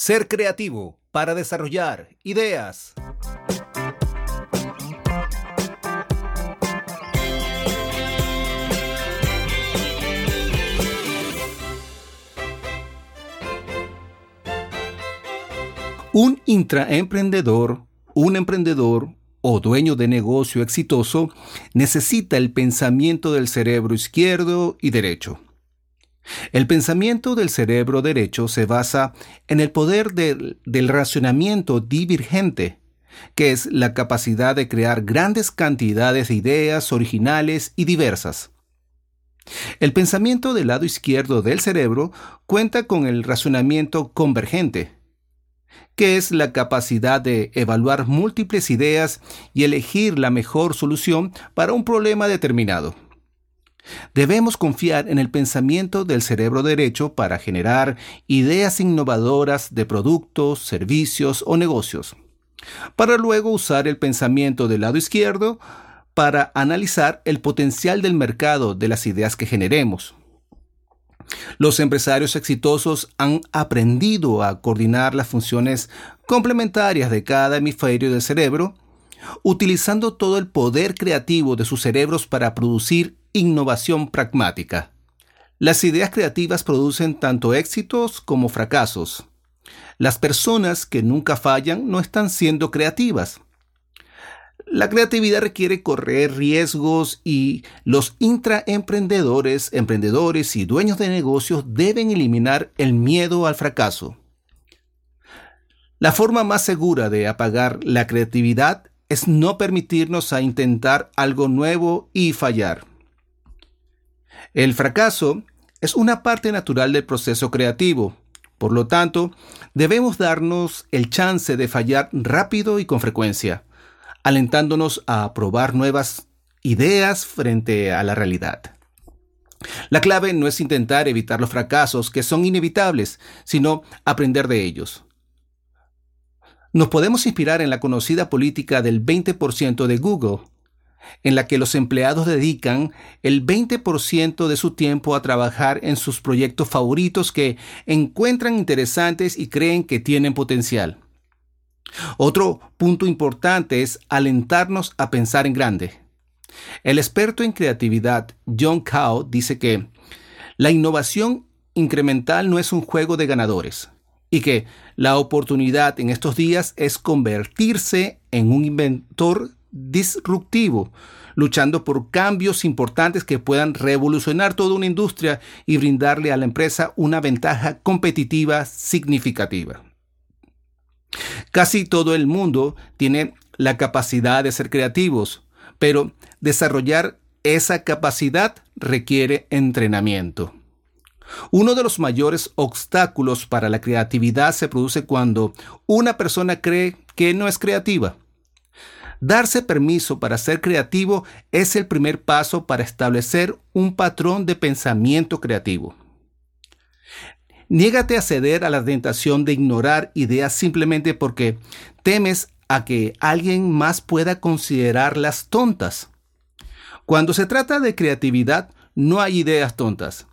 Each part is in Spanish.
Ser creativo para desarrollar ideas. Un intraemprendedor, un emprendedor o dueño de negocio exitoso necesita el pensamiento del cerebro izquierdo y derecho. El pensamiento del cerebro derecho se basa en el poder del, del, racionamiento divergente, que es la capacidad de crear grandes cantidades de ideas originales y diversas. El pensamiento del lado izquierdo del cerebro cuenta con el razonamiento convergente, que es la capacidad de evaluar múltiples ideas y elegir la mejor solución para un problema determinado. Debemos confiar en el pensamiento del cerebro derecho para generar ideas innovadoras de productos, servicios o negocios, para luego usar el pensamiento del lado izquierdo para analizar el potencial del mercado de las ideas que generemos. Los empresarios exitosos han aprendido a coordinar las funciones complementarias de cada hemisferio del cerebro, utilizando todo el poder creativo de sus cerebros para producir innovación pragmática. Las ideas creativas producen tanto éxitos como fracasos. Las personas que nunca fallan no están siendo creativas. La creatividad requiere correr riesgos y los intraemprendedores, emprendedores y dueños de negocios deben eliminar el miedo al fracaso. La forma más segura de apagar la creatividad es no permitirnos a intentar algo nuevo y fallar. El fracaso es una parte natural del proceso creativo. Por lo tanto, debemos darnos el chance de fallar rápido y con frecuencia, alentándonos a probar nuevas ideas frente a la realidad. La clave no es intentar evitar los fracasos que son inevitables, sino aprender de ellos. Nos podemos inspirar en la conocida política del 20% de Google, en la que los empleados dedican el 20% de su tiempo a trabajar en sus proyectos favoritos que encuentran interesantes y creen que tienen potencial. Otro punto importante es alentarnos a pensar en grande. El experto en creatividad John Cao dice que la innovación incremental no es un juego de ganadores y que la oportunidad en estos días es convertirse en un inventor disruptivo, luchando por cambios importantes que puedan revolucionar toda una industria y brindarle a la empresa una ventaja competitiva significativa. Casi todo el mundo tiene la capacidad de ser creativos, pero desarrollar esa capacidad requiere entrenamiento. Uno de los mayores obstáculos para la creatividad se produce cuando una persona cree que no es creativa. Darse permiso para ser creativo es el primer paso para establecer un patrón de pensamiento creativo. Niégate a ceder a la tentación de ignorar ideas simplemente porque temes a que alguien más pueda considerarlas tontas. Cuando se trata de creatividad, no hay ideas tontas.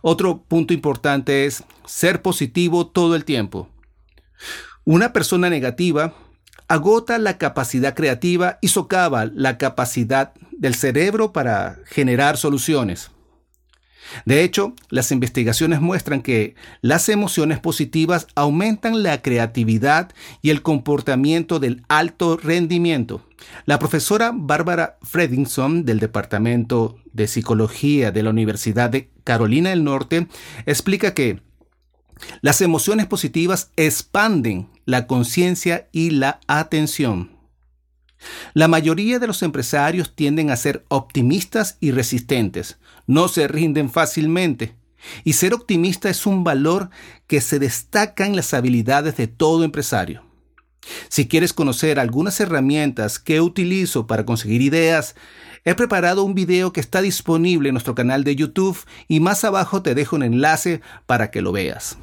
Otro punto importante es ser positivo todo el tiempo. Una persona negativa agota la capacidad creativa y socava la capacidad del cerebro para generar soluciones. De hecho, las investigaciones muestran que las emociones positivas aumentan la creatividad y el comportamiento del alto rendimiento. La profesora Barbara Fredinson del Departamento de Psicología de la Universidad de Carolina del Norte explica que las emociones positivas expanden la conciencia y la atención. La mayoría de los empresarios tienden a ser optimistas y resistentes, no se rinden fácilmente. Y ser optimista es un valor que se destaca en las habilidades de todo empresario. Si quieres conocer algunas herramientas que utilizo para conseguir ideas, he preparado un video que está disponible en nuestro canal de YouTube y más abajo te dejo un enlace para que lo veas.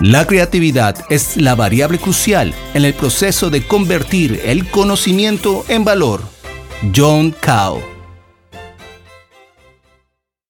La creatividad es la variable crucial en el proceso de convertir el conocimiento en valor. John Cao